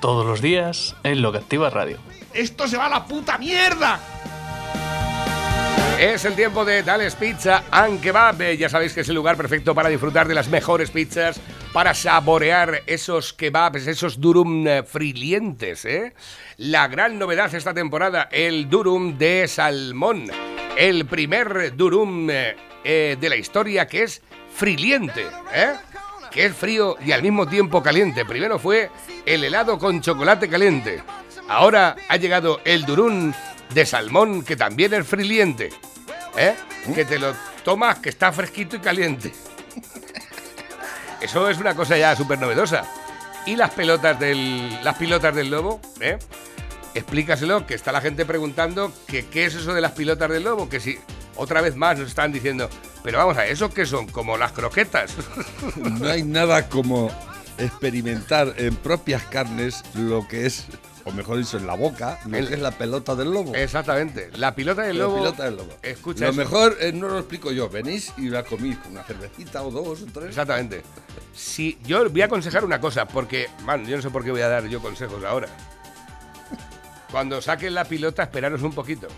Todos los días en Lo que Activa Radio. ¡Esto se va a la puta mierda! Es el tiempo de Tales Pizza and Kebab. Eh, Ya sabéis que es el lugar perfecto para disfrutar de las mejores pizzas, para saborear esos kebabs, esos durum eh, frilientes. ¿eh? La gran novedad esta temporada, el durum de salmón. El primer durum eh, eh, de la historia que es friliente. ¿eh? Que es frío y al mismo tiempo caliente. Primero fue el helado con chocolate caliente. Ahora ha llegado el durum de salmón, que también es friliente. ¿Eh? Que te lo tomas, que está fresquito y caliente. Eso es una cosa ya súper novedosa. Y las pelotas del. las pilotas del lobo, ¿eh? Explícaselo, que está la gente preguntando que qué es eso de las pilotas del lobo, que si otra vez más nos están diciendo, pero vamos a ¿eso qué son? Como las croquetas. No hay nada como experimentar en propias carnes lo que es, o mejor dicho, en la boca, lo El- que es la pelota del lobo. Exactamente. La pilota del La lobo. pelota del lobo. Escucha lo eso. mejor eh, no lo explico yo. Venís y la comís con una cervecita o dos o tres. Exactamente. Si yo voy a aconsejar una cosa, porque, man, yo no sé por qué voy a dar yo consejos ahora. Cuando saquen la pilota, esperaros un poquito.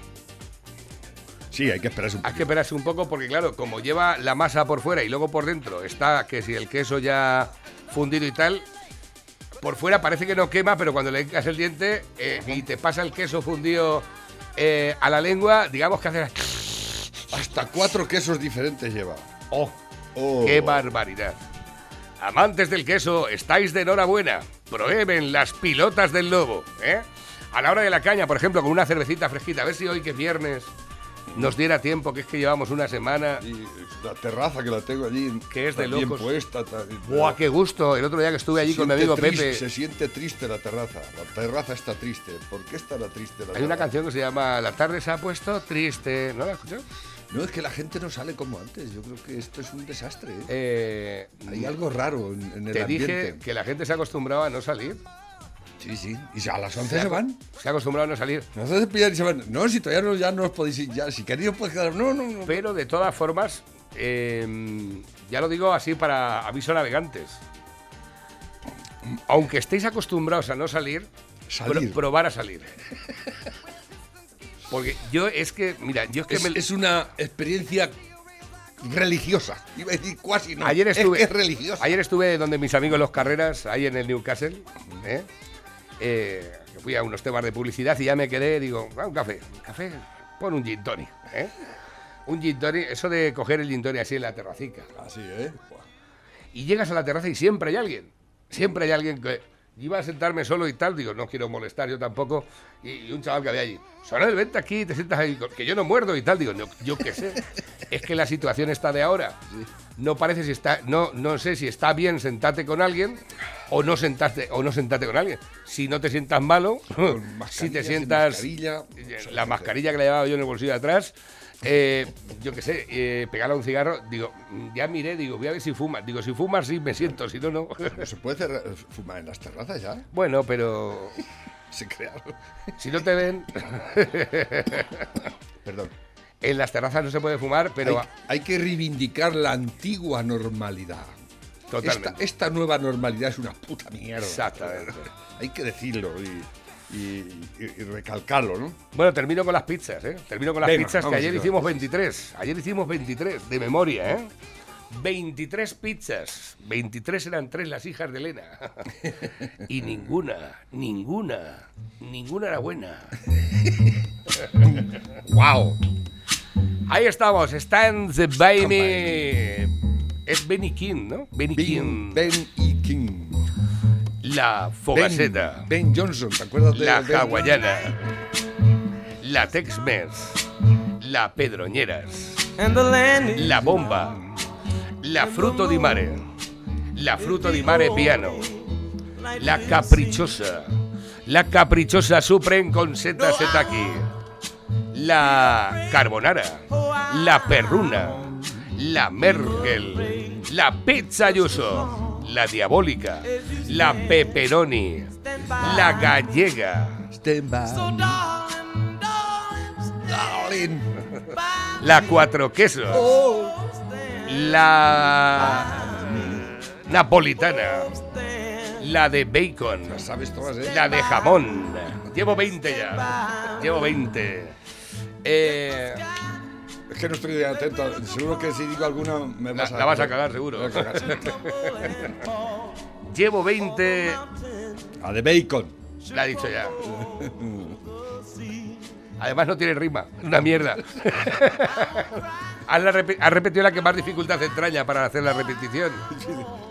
Sí, hay que esperarse un Hay que esperarse un poco porque, claro, como lleva la masa por fuera y luego por dentro está que si el queso ya fundido y tal, por fuera parece que no quema, pero cuando le echas el diente eh, y te pasa el queso fundido eh, a la lengua, digamos que haces... Hasta cuatro quesos diferentes lleva. ¡Oh! Oh. ¡Qué barbaridad! Amantes del queso, estáis de enhorabuena. Prueben las pilotas del lobo, ¿eh? A la hora de la caña, por ejemplo, con una cervecita fresquita. A ver si hoy que es viernes nos diera tiempo, que es que llevamos una semana. Y la terraza que la tengo allí. Que es de está bien locos. puesta. ta- ¡Buah, qué gusto! El otro día que estuve allí con mi amigo triste, Pepe. Se siente triste la terraza. La terraza está triste. ¿Por qué estará triste la Hay una canción que se llama La tarde se ha puesto triste. ¿No la escuchado? No, es que la gente no sale como antes. Yo creo que esto es un desastre. ¿eh? Eh, Hay algo raro en, en el te ambiente. dije que la gente se ha acostumbrado a no salir. Sí, sí. Y a las 11 se van. Se ha acostumbrado a no salir. Nos hace pillar y se van. No, si todavía no, ya no os podéis ir. Ya, si queréis os podéis quedar. No, no, no. Pero de todas formas, eh, ya lo digo así para aviso navegantes. Aunque estéis acostumbrados a no salir, Salir. pro- probar a salir. Porque yo es que, mira, yo es que Es, me- es una experiencia religiosa. Iba a decir cuasi no. ayer estuve, Es que es religiosa. ayer estuve donde mis amigos los carreras, ahí en el Newcastle, ¿eh? Eh, que fui a unos temas de publicidad y ya me quedé, digo, ah, un café, un café, pon un gin tonic, ¿eh? Un gin tonic, eso de coger el gin tonic así en la terracica. Así, ¿eh? y llegas a la terraza y siempre hay alguien. Siempre hay alguien que iba a sentarme solo y tal, digo, no quiero molestar yo tampoco. Y, y un chaval que había allí, Sonel, vente aquí te sientas ahí, que yo no muerdo y tal. Digo, no, yo qué sé. es que la situación está de ahora. No parece si está, no, no sé si está bien sentarte con alguien o no sentarte, o no sentarte con alguien. Si no te sientas malo, si te sientas mascarilla, la mascarilla que le llevaba yo en el bolsillo de atrás, eh, yo qué sé, eh, pegarle a un cigarro, digo, mm, ya miré, digo, voy a ver si fumas. Digo, si fumas sí me siento, si no, no. ¿No se puede cerrar- fumar en las terrazas ya? bueno, pero Se crearon. si no te ven, Perdón. en las terrazas no se puede fumar, pero hay, hay que reivindicar la antigua normalidad. totalmente. Esta, esta nueva normalidad es una puta mierda. Exactamente. Hay que decirlo y, y- y- y recalcarlo, ¿no? Bueno, termino con las pizzas, ¿eh? Termino con las Venga, pizzas que ayer hicimos 23. Ayer hicimos 23, de memoria, ¿eh? 23 pizzas. 23 eran tres las hijas de Elena. y ninguna, ninguna, ninguna era buena. ¡Wow! Ahí estamos, Stand by me. Es Benny King, ¿no? Benny King. Ben, ben y King. La Fogaceta. Ben Johnson, ¿te acuerdas de La Ben? Hawaiana. La Tex-Mex. La Pedroñeras. La Bomba. La Fruto di Mare. La Fruto di Mare Piano. La Caprichosa. la caprichosa Supreme con setas setaki, la carbonara, la perruna, la Merkel, la pizza yuso, la diabólica, la pepperoni, la gallega, Stand by me. Darling. la cuatro quesos, la napolitana, la de bacon, Las sabes todas, ¿eh? la de jamón. Llevo 20 ya. Llevo 20. Eh, Es que no estoy atento. Seguro que si digo alguna me La- vas a... la vas a cagar, seguro. A cagar, llevo 20. La de bacon. La he dicho ya. Además no tiene rima. Una mierda. Has, la has repetido la que más dificultad entraña para hacer la repetición.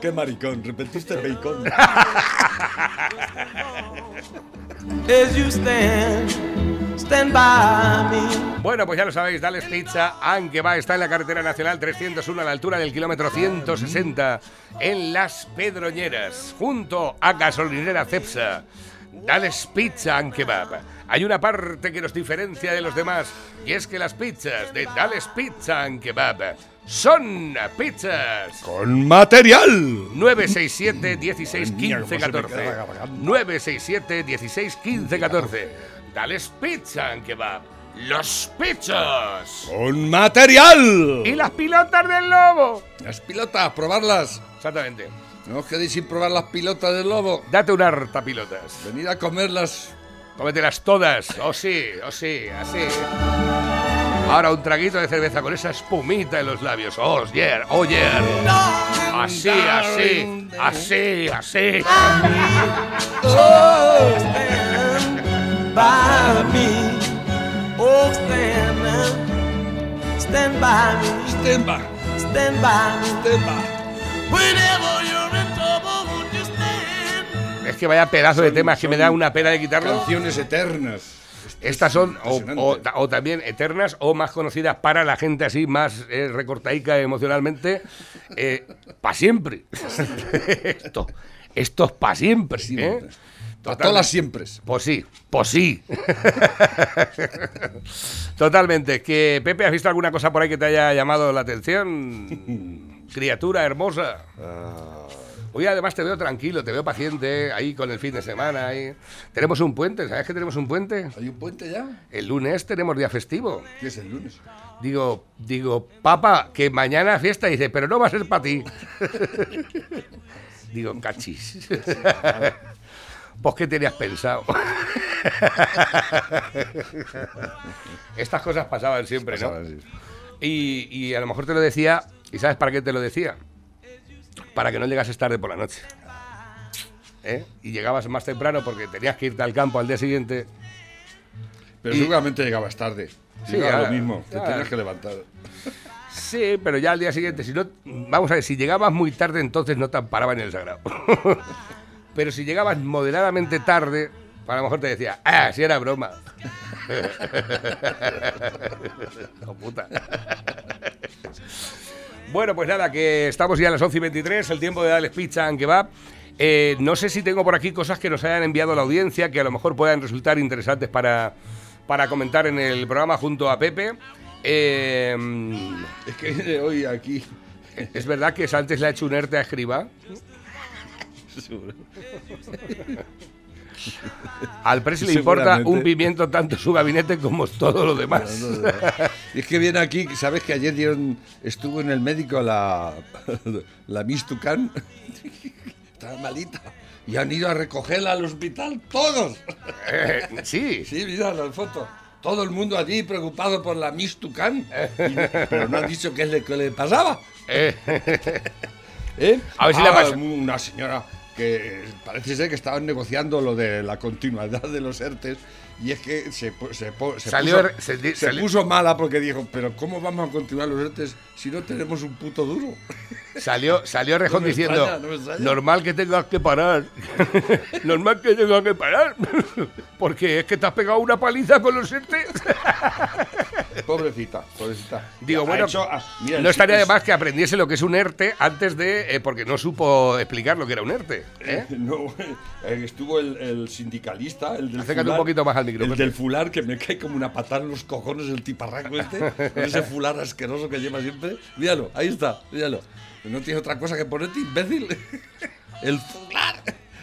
Qué maricón. Repetiste bacon. stand, by me. Bueno, pues ya lo sabéis, Dales Pizza, aunque va, está en la carretera nacional 301 a la altura del kilómetro 160 en Las Pedroñeras, junto a gasolinera Cepsa. Dales Pizza and Kebab. Hay una parte que nos diferencia de los demás y es que las pizzas de Dales Pizza and Kebab son pizzas. Con material. 967 16 Mierda, 15 cómo se me 14. queda la garganta. 967 16 15 14. Dales Pizza and Kebab. Los pizzas. Con material. Y las pilotas del lobo. Las pilotas, probarlas. Exactamente. No os quedéis sin probar las pilotas del lobo. Date una harta pilotas. Venid a comerlas. Cómetelas todas. Oh sí, oh sí, así. Ahora un traguito de cerveza con esa espumita en los labios. Oh yeah, oh yeah. Así, así, así, así. Stand by me. Oh, stand, stand by me. Stand by. Stand by me. Stand by. Whenever you're in trouble, won't you stand? Es que vaya pedazo de temas que me da una pena de quitarlo. Canciones eternas. Estas son o, o o también eternas o más conocidas para la gente así más eh, recortaica emocionalmente para siempre. esto, esto es para siempre. ¿eh? Totalmente. todas las siempre. Pues sí, pues sí. Totalmente. Que Pepe, ¿has visto alguna cosa por ahí que te haya llamado la atención? Criatura hermosa. Hoy además te veo tranquilo, te veo paciente, ahí con el fin de semana. Ahí. Tenemos un puente, ¿sabes que tenemos un puente? ¿Hay un puente ya? El lunes tenemos día festivo. ¿Qué es el lunes? Digo, digo, papá, que mañana fiesta. dice, pero no va a ser para ti. digo, cachis. Pues, ¿qué tenías pensado? Estas cosas pasaban siempre, ¿no? Sí. Y, y a lo mejor te lo decía, ¿y sabes para qué te lo decía? Para que no llegases tarde por la noche. ¿Eh? Y llegabas más temprano porque tenías que irte al campo al día siguiente. Pero Y- seguramente llegabas tarde. Sí, Llegaba ya, lo mismo. Te tenías que levantar. Sí, pero ya al día siguiente, si no, vamos a ver, si llegabas muy tarde, entonces no te amparaba en el sagrado. pero si llegabas moderadamente tarde, a lo mejor te decía, ah, si era broma. Hijo puta. bueno, pues nada, que estamos ya a las 11 y 23, el tiempo de darles pizza en kebab. Eh, no sé si tengo por aquí cosas que nos hayan enviado la audiencia que a lo mejor puedan resultar interesantes para, para comentar en el programa junto a Pepe. Eh, Es que hoy aquí. ¿Es verdad que Sánchez le ha hecho un ERTE a Escriba? Al presi le importa un pimiento tanto su gabinete como todo lo demás. Y es que viene aquí, ¿sabes que ayer dieron, estuvo en el médico la, la Miss Tucán? Estaba malita. Y han ido a recogerla al hospital todos. Eh, sí, Sí, mira la foto. Todo el mundo allí preocupado por la Miss Tucán. Y- Pero no han dicho qué le, qué le pasaba. Eh, ¿Eh? A ver si le Ah, pasa. Una señora que parece ser que estaban negociando lo de la continuidad de los ERTES y es que se, se, pu- se Salió puso, se di- se sali- puso mala porque dijo, pero ¿cómo vamos a continuar los ERTES si no tenemos un puto duro? salió, salió Rejón No diciendo, extraña, no normal que tengas que parar. normal que tengas que parar. Porque es que te has pegado una paliza con los ERTE. Pobrecita, pobrecita. Digo, bueno, hecho- ah, mira, no es- estaría de más que aprendiese lo que es un ERTE antes de. eh, porque no supo explicar lo que era un ERTE. ¿eh? No, eh, estuvo el, el sindicalista, el del Acércate un poquito más al micro, El del fular, que me cae como una patada en los cojones el tiparraco este, con ese fular asqueroso que lleva siempre. Míralo, ahí está, míralo. No tiene otra cosa que ponerte, imbécil. El fular.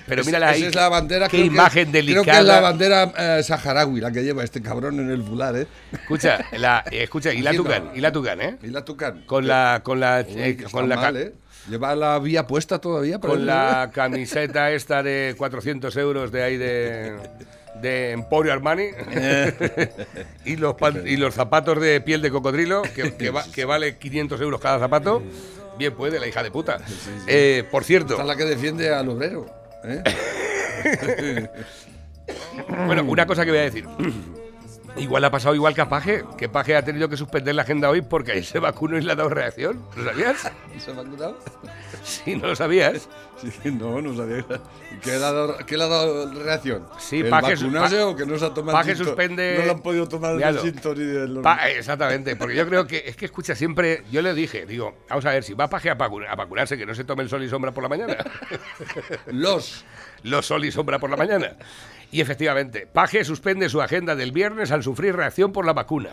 Pero mírala ahí, Esa es la bandera qué que- imagen Creo que es delicada. la bandera eh, saharaui la que lleva este cabrón en el fular, ¿eh? Escucha, la, eh, escucha, y la Tucán, y la Tucán, ¿eh? Y la tucán. Con la. Con la. Uy, eh, con la mal, ¿eh? Lleva la vía puesta todavía. con la camiseta esta de 400 euros de ahí de, de Emporio Armani y, los pan- y los zapatos de piel de cocodrilo que, que, va- que vale 500 euros cada zapato. Bien puede, la hija de puta. Eh, por cierto, Esta es la que defiende al obrero. ¿Eh? bueno, una cosa que voy a decir. Igual ha pasado igual que a Paje, que Paje ha tenido que suspender la agenda hoy porque ahí se vacunó y le ha dado reacción. ¿Lo sabías? ¿Se ha vacunado? Sí, no lo sabías. Sí, no, no sabía. ¿Qué le ha dado, qué le ha dado reacción? Sí, ¿El Paje- vacunarse Pa- o que no se ha tomado Paje suspende- No lo han podido tomar Míralo. el Sinton ni del... Pa- exactamente, porque yo creo que es que escucha siempre, yo le dije, digo, vamos a ver, si va Paje a, a vacunarse, que no se tome el sol y sombra por la mañana. Los. Los sol y sombra por la mañana. Y efectivamente, Paje suspende su agenda del viernes al sufrir reacción por la vacuna.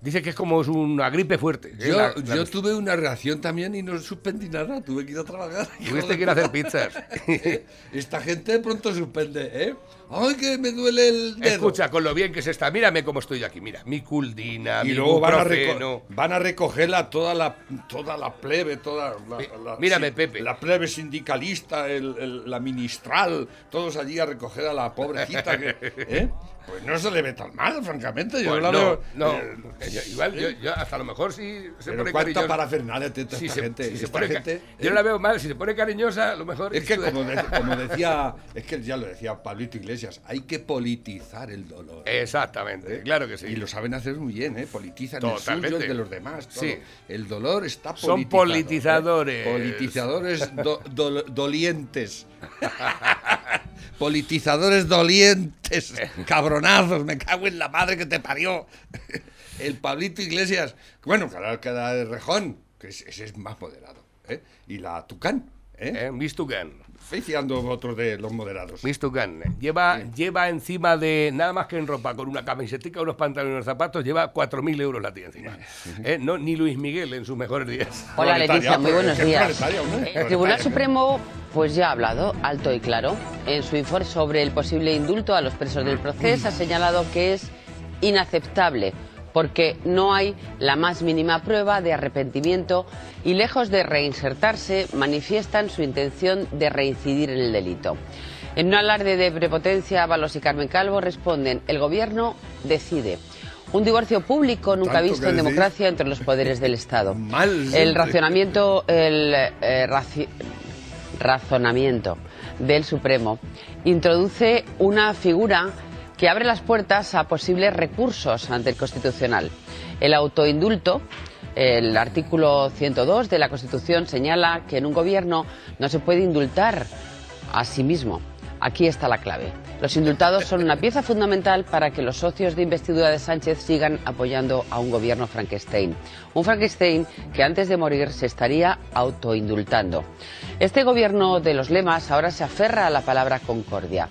Dice que es como una gripe fuerte. ¿eh? Yo, La- la- yo tuve una reacción también y no suspendí nada. Tuve que ir a trabajar. Tuviste que ir a hacer pizzas. Esta gente pronto suspende, ¿eh? ¡Ay, que me duele el dedo! Escucha, con lo bien que se está, mírame cómo estoy yo aquí, mira, mi culdina, y mi luego van a, van a recogerla toda la, toda la plebe, toda la, Mi- la- mírame, sí, Pepe. la plebe sindicalista, el- el- la ministral, todos allí a recoger a la pobrecita. que, ¿eh? Pues no se le ve tan mal, francamente. Yo Pues la no, veo. no, eh, yo- igual, yo, yo hasta lo mejor si se pero pone cuánta cariñosa. parafernalia tiene si esta se- gente. si se esta gente yo ¿eh? no la veo mal, si se pone cariñosa, a lo mejor. Es que como, de- como decía, es que ya lo decía Pablito Iglesias, hay que politizar el dolor. Exactamente, claro que sí. Y lo saben hacer muy bien, ¿eh? Politizan el Totalmente. suyo, el de los demás. todo. Sí. El dolor está Son politizado, politizadores. ¿eh? Politizadores do- dol- dolientes. politizadores dolientes. Cabronazos, me cago en la madre que te parió. El Pablito Iglesias. Bueno, cada, cada de rejón, que es- ese es más moderado. ¿eh? Y la Tucán, ¿eh? ¿Eh? Miss Tucán. Feiceando otros de los moderados. Miss Tucán. Lleva, lleva encima de, nada más que en ropa, con una camisetica, unos pantalones y unos zapatos, lleva 4.000 euros la tía encima. ¿Eh? No, ni Luis Miguel en sus mejores días. Hola Leticia, muy buenos que días. El proletaria. Tribunal Supremo pues ya ha hablado alto y claro. En su informe sobre el posible indulto a los presos del proceso ha señalado que es inaceptable porque no hay la más mínima prueba de arrepentimiento y lejos de reinsertarse manifiestan su intención de reincidir en el delito. En un alarde de prepotencia, Balos y Carmen Calvo responden, el gobierno decide. Un divorcio público nunca visto en democracia entre los poderes del Estado. Mal El racionamiento, el eh, raci- razonamiento del Supremo introduce una figura que abre las puertas a posibles recursos ante el Constitucional. El autoindulto, el artículo 102 de la Constitución señala que en un gobierno no se puede indultar a sí mismo. Aquí está la clave. Los indultados son una pieza fundamental para que los socios de investidura de Sánchez sigan apoyando a un gobierno Frankenstein. Un Frankenstein que antes de morir se estaría autoindultando. Este gobierno de los lemas ahora se aferra a la palabra concordia.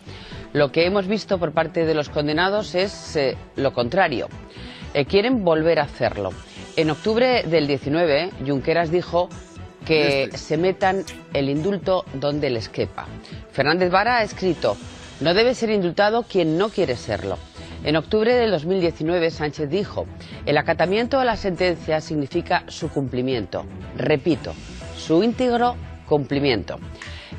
Lo que hemos visto por parte de los condenados es eh, lo contrario. Eh, quieren volver a hacerlo. En octubre del 19, Junqueras dijo que Este. se metan el indulto donde les quepa. Fernández Vara ha escrito, no debe ser indultado quien no quiere serlo. En octubre del 2019 Sánchez dijo, el acatamiento a la sentencia significa su cumplimiento. Repito, su íntegro cumplimiento.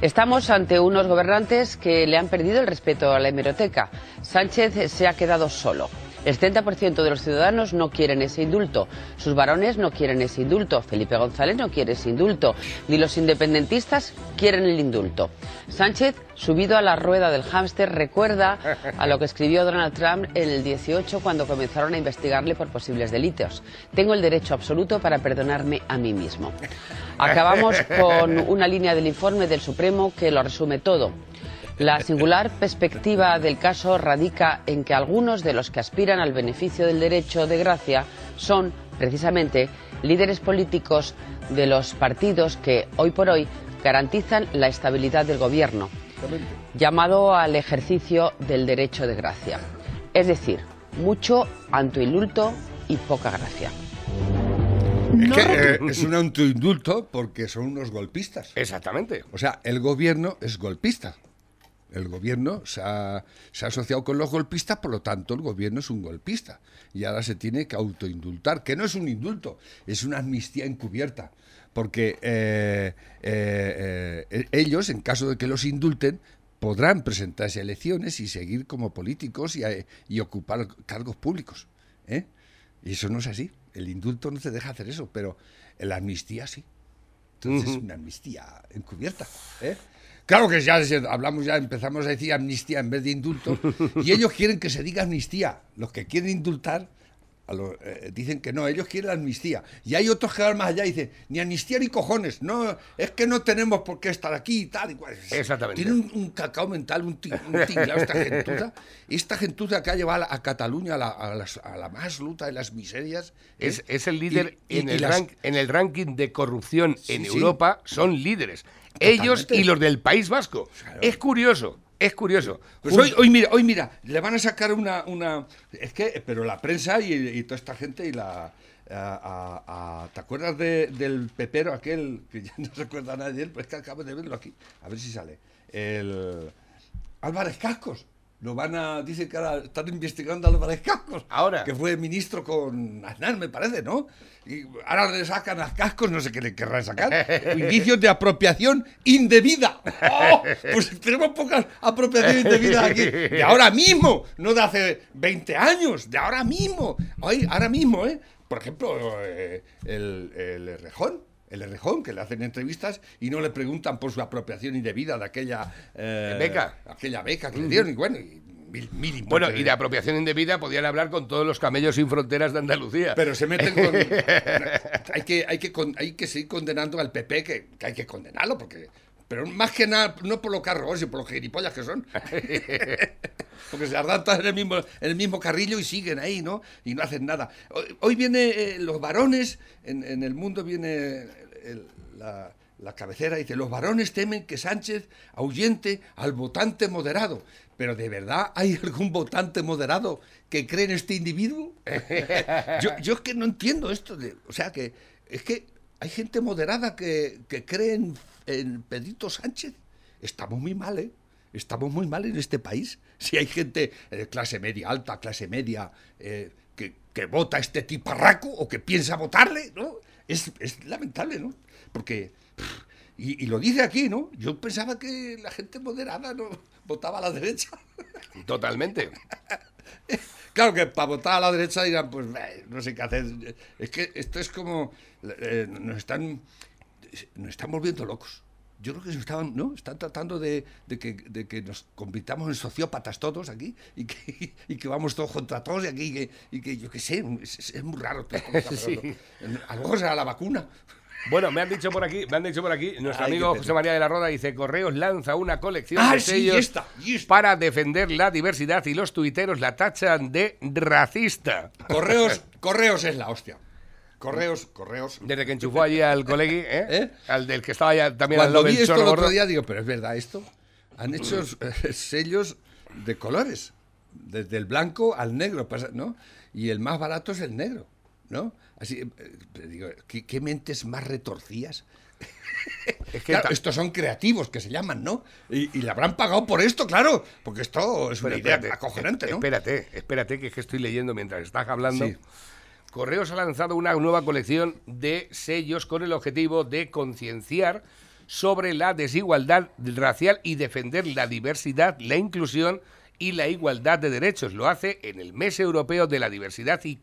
Estamos ante unos gobernantes que le han perdido el respeto a la hemeroteca. Sánchez se ha quedado solo. El 70% de los ciudadanos no quieren ese indulto. Sus varones no quieren ese indulto. Felipe González no quiere ese indulto. Ni los independentistas quieren el indulto. Sánchez, subido a la rueda del hámster, recuerda a lo que escribió Donald Trump en el 18 cuando comenzaron a investigarle por posibles delitos. Tengo el derecho absoluto para perdonarme a mí mismo. Acabamos con una línea del informe del Supremo que lo resume todo. La singular perspectiva del caso radica en que algunos de los que aspiran al beneficio del derecho de gracia son, precisamente, líderes políticos de los partidos que, hoy por hoy, garantizan la estabilidad del gobierno, llamado al ejercicio del derecho de gracia. Es decir, mucho autoindulto y poca gracia. Es que eh, es un autoindulto porque son unos golpistas. Exactamente. O sea, el gobierno es golpista. El gobierno se ha, se ha asociado con los golpistas, por lo tanto el gobierno es un golpista. Y ahora se tiene que autoindultar, que no es un indulto, es una amnistía encubierta. Porque eh, eh, eh, ellos, en caso de que los indulten, podrán presentarse a elecciones y seguir como políticos y, a- y ocupar cargos públicos. ¿eh? Y eso no es así. El indulto no te deja hacer eso, pero la amnistía sí. Entonces es una amnistía encubierta. ¿eh? Claro que ya hablamos, ya empezamos a decir amnistía en vez de indulto, y ellos quieren que se diga amnistía. Los que quieren indultar a lo- eh, dicen que no, ellos quieren amnistía. Y hay otros que van más allá y dicen, ni amnistía ni cojones, no, es que no tenemos por qué estar aquí y tal y cual. Exactamente. Tienen un, un cacao mental, un, ti- un tinglao esta gentuza. Esta gentuza que ha llevado a Cataluña a la, a las- a la más luta de las miserias. ¿eh? Es, es el líder Y- en, y el las- rank- en el ranking de corrupción en Sí. Europa, son líderes. Ellos y los del País Vasco. Es curioso, es curioso. Pues hoy, hoy mira, hoy mira, le van a sacar una, una es que, pero la prensa y, y toda esta gente y la, a- a- a- ¿te acuerdas de- del pepero aquel que ya no se acuerda nadie de él? Pues que acabo de verlo aquí, a ver si sale. El Álvarez Cascos. Lo van a, dicen que ahora están investigando a Álvarez Cascos. Ahora. Que fue ministro con Aznar, me parece, ¿no? Y ahora le sacan a Cascos, no sé qué le querrán sacar. Indicios de apropiación indebida. ¡Oh! Pues tenemos pocas apropiaciones indebidas aquí. De ahora mismo, no de hace 20 años, de ahora mismo. Hoy, ahora mismo, ¿eh? Por ejemplo, eh, el, el Rejón. El Errejón, que le hacen entrevistas y no le preguntan por su apropiación indebida de aquella eh, Beca. Aquella beca que le dieron. Y bueno, y mil, mil Bueno, y de apropiación indebida podían hablar con todos los camellos sin fronteras de Andalucía. Pero se meten con. hay, que, hay, que hay que seguir condenando al PP, que, que hay que condenarlo, porque. Pero más que nada, no por los carros, sino por los gilipollas que son. porque se todos en el, mismo, en el mismo carrillo y siguen ahí, ¿no? Y no hacen nada. Hoy, hoy viene eh, los varones, en, en el mundo viene el- la, la cabecera, dice: Los varones temen que Sánchez ahuyente al votante moderado. Pero ¿de verdad hay algún votante moderado que cree en este individuo? yo, yo es que no entiendo esto. De, o sea, que es que hay gente moderada que, que cree en, en Pedrito Sánchez. Estamos muy mal, ¿eh? Estamos muy mal en este país. Si hay gente de clase media, alta, clase media, eh, que, que vota a este tiparraco o que piensa votarle, ¿no? Es, es lamentable, ¿no? Porque... pff, Y, y lo dice aquí, ¿no? Yo pensaba que la gente moderada no votaba a la derecha. Totalmente. Claro que para votar a la derecha dirán, pues eh, no sé qué hacer. Es que esto es como. eh, nos están. Nos están volviendo locos. Yo creo que se estaban, ¿no? Están tratando de, de que, de que nos convirtamos en sociópatas todos aquí y que, y que vamos todos contra todos y aquí y que, y que yo qué sé, es, es muy raro. todo pasando. A lo mejor será la vacuna. Bueno, me han dicho por aquí, me han dicho por aquí, nuestro Ay, amigo. José María de la Roda dice, Correos lanza una colección Ah, de sí, sellos esta, esta. para defender la diversidad y los tuiteros la tachan de racista. Correos, correos es la hostia. Correos, correos. Desde que enchufó allí al colegui, ¿eh? ¿Eh? Al del que estaba ya también al Cuando lado vi del esto el otro gordo. día, digo, pero es verdad esto. Han hecho eh, sellos de colores, desde el blanco al negro, ¿no? Y el más barato es el negro, ¿no? Así, eh, digo, ¿qué, qué mentes más retorcidas? Es que Claro, estos son creativos, que se llaman, ¿no? Y, y le habrán pagado por esto, claro, porque esto es una idea acojonante, ¿no? Espérate, espérate, que es que estoy leyendo mientras estás hablando. Sí. Correos ha lanzado una nueva colección de sellos con el objetivo de concienciar sobre la desigualdad racial y defender la diversidad, la inclusión y la igualdad de derechos. Lo hace en el mes europeo de la diversidad y,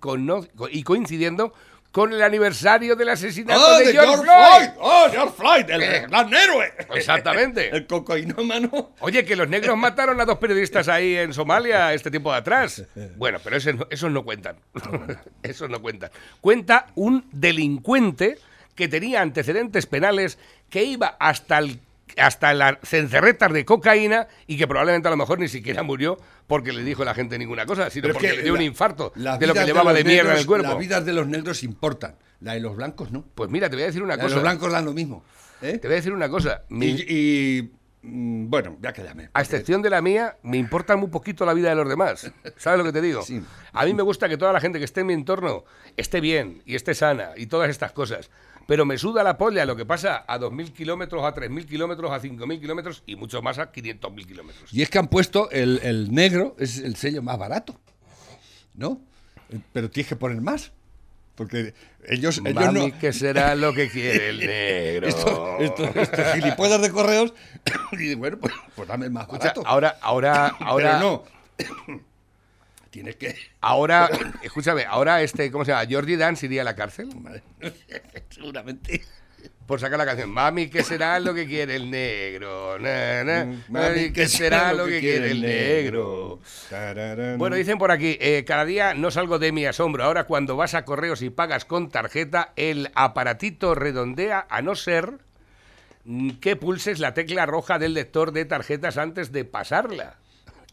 y coincidiendo con el aniversario del asesinato ¡Oh, de, de George George Floyd! Floyd! ¡Oh, George Floyd! ¡El Eh, gran héroe! exactamente. El cocainómano. Oye, que los negros mataron a dos periodistas ahí en Somalia este tiempo de atrás. Bueno, pero ese no- esos no cuentan. esos no cuentan. Cuenta un delincuente que tenía antecedentes penales que iba hasta el hasta las cencerretas de cocaína y que probablemente a lo mejor ni siquiera murió porque le dijo la gente ninguna cosa, sino Pero es porque que le dio un infarto de lo que llevaba de, los mierda en el negros- cuerpo. Las vidas de los negros importan, la de los blancos no. Pues mira, te voy a decir una La de cosa. los blancos dan lo mismo. ¿eh? Te voy a decir una cosa. Mi- Y, y, mm, bueno, ya quédame. A excepción de la mía, me importa muy poquito la vida de los demás. ¿Sabes lo que te digo? Sí. A mí me gusta que toda la gente que esté en mi entorno esté bien y esté sana y todas estas cosas. Pero me suda la polla lo que pasa a 2.000 kilómetros, a 3.000 kilómetros, a 5.000 kilómetros y mucho más a 500.000 kilómetros. Y es que han puesto el, el negro, es el sello más barato, ¿no? Pero tienes que poner más. Porque ellos, ellos Mami, no. ¿qué será lo que quiere el negro? Esto, esto, gilipollas de correos. y bueno, pues, pues dame más barato. ahora, ahora, ahora, Pero no. Tienes que. ahora, escúchame, ahora este, ¿cómo se llama? Jordi Dance iría a la cárcel Seguramente. por sacar la canción. Mami, ¿qué será lo que quiere el negro? Na, na. Mm, Mami, ¿qué será lo que quiere el negro? Tararán. Bueno, dicen por aquí, eh, cada día no salgo de mi asombro. Ahora cuando vas a correos y pagas con tarjeta, el aparatito redondea a no ser que pulses la tecla roja del lector de tarjetas antes de pasarla.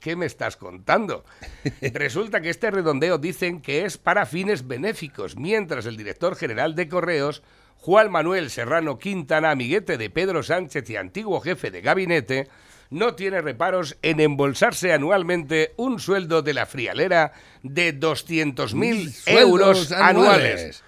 ¿Qué me estás contando? Resulta que este redondeo dicen que es para fines benéficos, mientras el director general de correos, Juan Manuel Serrano Quintana, amiguete de Pedro Sánchez y antiguo jefe de gabinete, no tiene reparos en embolsarse anualmente un sueldo de la frialera de 200.000 Sueldos euros anuales. anuales.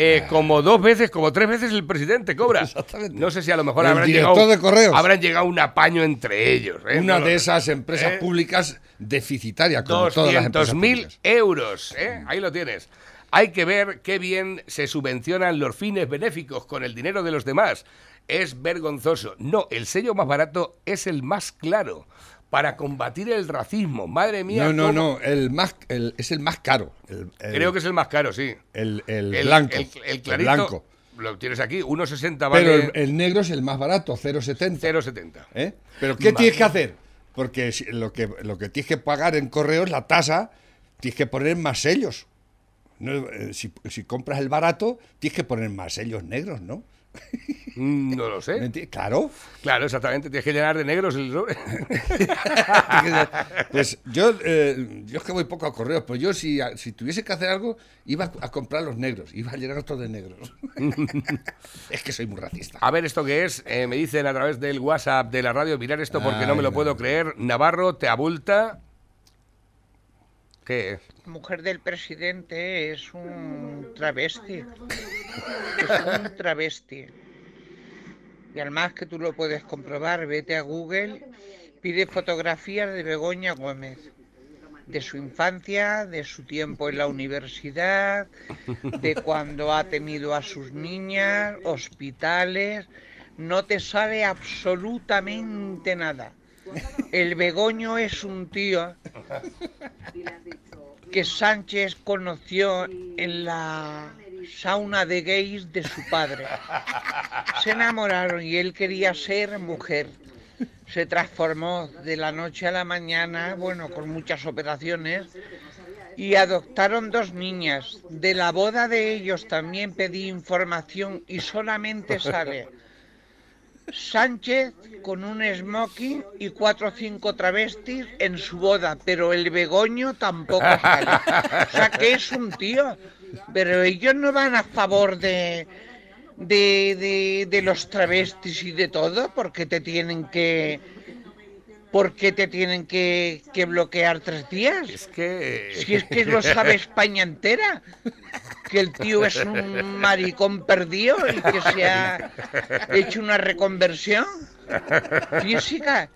Eh, como dos veces, como tres veces el presidente cobra. Exactamente. No sé si a lo mejor El habrán llegado, de correos. habrán llegado un apaño entre ellos. ¿eh? Una No de esas empresas ¿Eh? públicas deficitarias, como todas las empresas 200.000 públicas. euros. ¿eh? Ahí lo tienes. Hay que ver qué bien se subvencionan los fines benéficos con el dinero de los demás. Es vergonzoso. No, el sello más barato es el más claro para combatir el racismo. Madre mía. No, no, cómo- no, el más, el- es el más caro. El, el- Creo que es el más caro, sí. el, blanco. El, clarito. blanco. Lo tienes aquí, 1,60 Pero vale el, el negro es el más barato, 0,70. 0,70. ¿eh? Pero ¿qué tienes que hacer? Porque lo que, lo que tienes que pagar en correos, la tasa, tienes que poner más sellos. No, eh, si, si compras el barato, tienes que poner más sellos negros, ¿no? Mm, No lo ¿Me sé. Claro. Claro, exactamente. Tienes que llenar de negros el sobre. Pues yo, eh, yo es que voy poco a correos, pues yo si, si tuviese que hacer algo, iba a, comprar los negros, iba a llenar todo de negros. es que soy muy racista. A ver, ¿esto qué es? Eh, me dicen a través del WhatsApp de la radio, mirar esto porque no me lo puedo creer. Navarro, te abulta. ¿Qué? mujer del presidente es un travesti. Es un travesti. Y además que tú lo puedes comprobar, vete a Google, pide fotografías de Begoña Gómez, de su infancia, de su tiempo en la universidad, de cuando ha tenido a sus niñas, hospitales. No te sale absolutamente nada. El Begoño es un tío que Sánchez conoció en la sauna de gays de su padre. Se enamoraron y él quería ser mujer. Se transformó de la noche a la mañana, bueno, con muchas operaciones, y adoptaron dos niñas. De la boda de ellos también pedí información y solamente sale Sánchez con un smoking y cuatro o cinco travestis en su boda, pero el Begoño tampoco sale. O sea que es un tío, pero ellos no van a favor de, de, de, de los travestis y de todo, porque te tienen que... porque te tienen que, que bloquear tres días? Es que... Si es que lo sabe España entera, que el tío es un maricón perdido y que se ha hecho una reconversión física.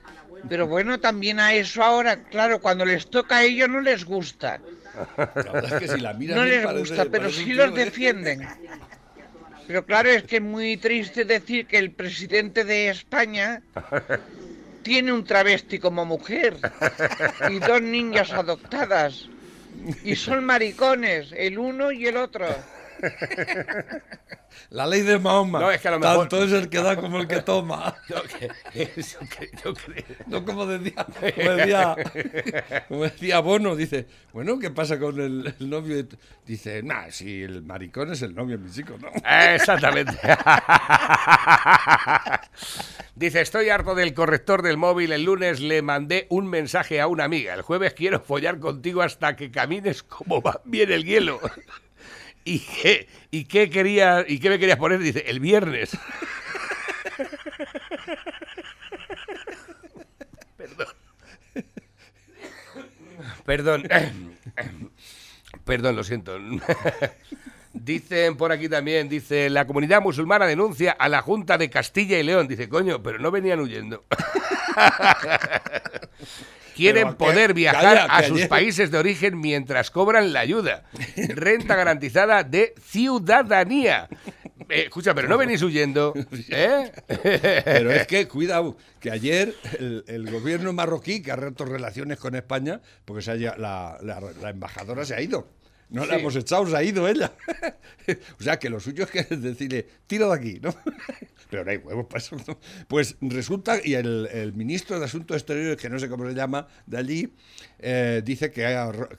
Pero bueno, también a eso ahora, claro, cuando les toca a ellos no les gusta. La verdad es que si la miras No les parece- gusta, pero sí los ¿eh? defienden. Pero claro, es que es muy triste decir que el presidente de España tiene un travesti como mujer y dos niñas adoptadas. Y son maricones, el uno y el otro. La ley de Mahoma. No, es que a lo mejor- Tanto es el que da como el que toma. Yo que- yo cre- yo creo- No como decía, como decía, como decía Bono, dice, bueno, ¿qué pasa con el, el novio? de tu-?" Dice, nah, si el maricón es el novio de mi chico, ¿no? Exactamente. Dice, estoy harto del corrector del móvil. El lunes le mandé un mensaje a una amiga. El jueves quiero follar contigo hasta que camines como va bien el hielo. ¿Y qué, y qué quería, y qué me querías poner? Dice, el viernes. Perdón. Perdón. Perdón, lo siento. Dicen por aquí también, dice, la comunidad musulmana denuncia a la Junta de Castilla y León. Dice, coño, pero no venían huyendo. Quieren que- poder viajar calla, a sus ayer- países de origen mientras cobran la ayuda. Renta garantizada de ciudadanía. Eh, escucha, pero no venís huyendo. ¿eh? Pero es que, cuidado, que ayer el, el gobierno marroquí, que ha roto relaciones con España, porque se haya- la, la- la embajadora se ha ido. No la hemos echado, se ha ido ella. o sea, que lo suyo es que decirle, tira de aquí, ¿no? Pero no hay huevos para eso. ¿no? Pues resulta, y el, el ministro de Asuntos Exteriores, que no sé cómo se llama, de allí, eh, dice que,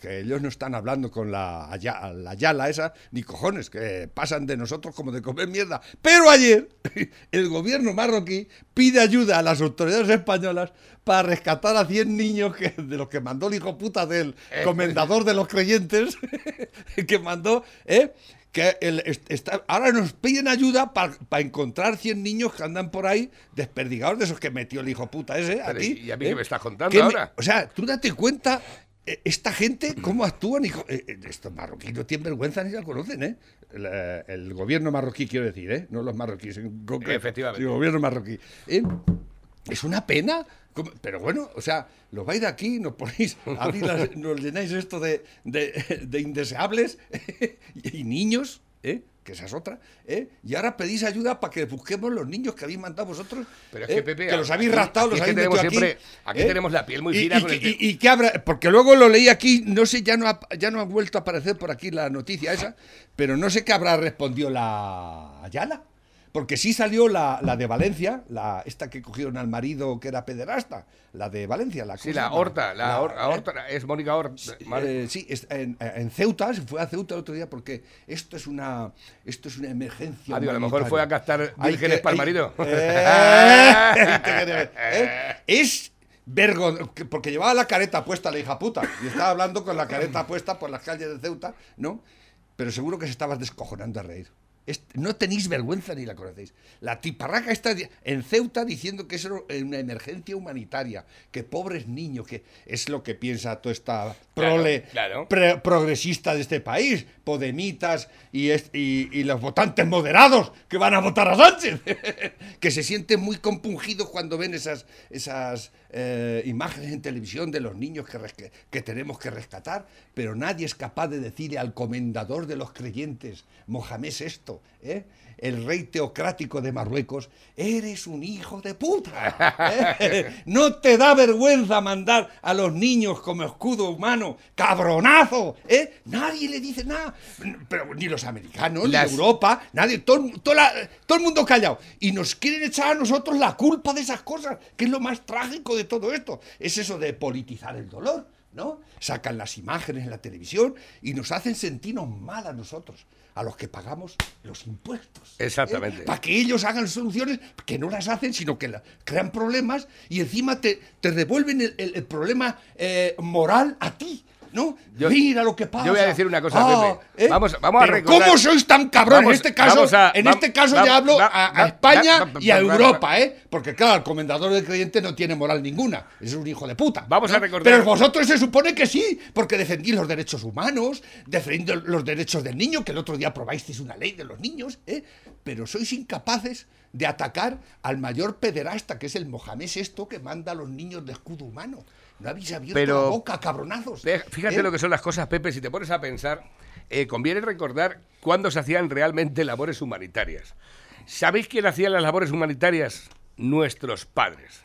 ellos no están hablando con la, la Yala esa, ni cojones, que pasan de nosotros como de comer mierda. Pero ayer el gobierno marroquí pide ayuda a las autoridades españolas para rescatar a 100 niños que, de los que mandó el hijo puta del comendador de los creyentes, que mandó, ¿eh? que el- est- está- ahora nos piden ayuda para encontrar 100 niños que andan por ahí desperdigados de esos que metió el hijo puta ese Pero, aquí. ¿y a mí ¿eh? qué me estás contando Que me- ahora? o sea, tú date cuenta eh, esta gente cómo actúan. eh, eh, estos marroquíes no tienen vergüenza ni la conocen, ¿eh? El, el gobierno marroquí, quiero decir, ¿eh? No los marroquíes en concreto. Efectivamente. El gobierno marroquí. ¿eh? Es una pena. ¿Cómo? Pero bueno, o sea, los vais de aquí, nos ponéis, las- nos llenáis esto de, de- de indeseables y niños, ¿eh? que esa es otra, ¿eh? y ahora pedís ayuda para que busquemos los niños que habéis mandado vosotros, Pero es ¿eh? que, Pepe, que los habéis raptado, aquí los que habéis tenemos metido aquí. siempre- aquí ¿eh? tenemos la piel muy fina y con el que- que- y- y qué habrá, porque luego lo leí aquí, no sé, ya no, ha, ya no ha vuelto a aparecer por aquí la noticia esa, pero no sé qué habrá respondido la Ayala. Porque sí salió la, la de Valencia, la, esta que cogieron al marido que era pederasta, la de Valencia. La, Sí, ¿cómo se la? Horta, la, ¿eh? Horta, es Mónica Horta. Eh, sí, es- en, en Ceuta, se fue a Ceuta el otro día porque esto es una, esto es una emergencia. Ah, digo, a lo mejor fue a captar vírgenes para el marido. Eh, ¿eh? Es vergonzoso, porque llevaba la careta puesta la hija puta y estaba hablando con la careta puesta por las calles de Ceuta, ¿no? Pero seguro que se estabas descojonando a reír. No tenéis vergüenza ni la conocéis. La tiparraca está en Ceuta diciendo que es una emergencia humanitaria, que pobres niños, que es lo que piensa toda esta prole claro. pre- progresista de este país, Podemitas y, es- y- y los votantes moderados que van a votar a Sánchez, que se sienten muy compungidos cuando ven esas, esas eh, imágenes en televisión de los niños que, que tenemos que rescatar, pero nadie es capaz de decirle al comendador de los creyentes, Mohamed VI, ¿eh? el rey teocrático de Marruecos, eres un hijo de puta. ¿eh? No te da vergüenza mandar a los niños como escudo humano, cabronazo. ¿eh? Nadie le dice nada, pero ni los americanos, Las- ni Europa, nadie, todo, todo la- todo el mundo callado. Y nos quieren echar a nosotros la culpa de esas cosas, que es lo más trágico de todo esto. Es eso de politizar el dolor. ¿no? Sacan las imágenes en la televisión y nos hacen sentirnos mal a nosotros, a los que pagamos los impuestos. Exactamente. Para que ellos hagan soluciones que no las hacen, sino que la- crean problemas y encima te, te devuelven el, el- el problema eh, moral a ti. ¿No? Yo- Mira lo que pasa. yo voy a decir una cosa, Ah, Pepe. ¿eh? Vamos- vamos a recordar- ¿Cómo sois tan cabrón? Vamos- en este caso, a- en va- este caso ya hablo va- a, España va- va- y a Europa, ¿eh? Porque claro, el comendador del creyente no tiene moral ninguna. Es un hijo de puta. Vamos a recordar- Pero vosotros se supone que sí, porque defendís los derechos humanos, defendís los derechos del niño, que el otro día aprobasteis una ley de los niños, ¿eh? Pero sois incapaces de atacar al mayor pederasta, que es el Mohamed VI, que manda a los niños de escudo humano. No habéis abierto Pero- la boca, cabronazos. Fíjate ¿eh? lo que son las cosas, Pepe, si te pones a pensar, eh, conviene recordar cuándo se hacían realmente labores humanitarias. ¿Sabéis quién hacía las labores humanitarias? Nuestros padres.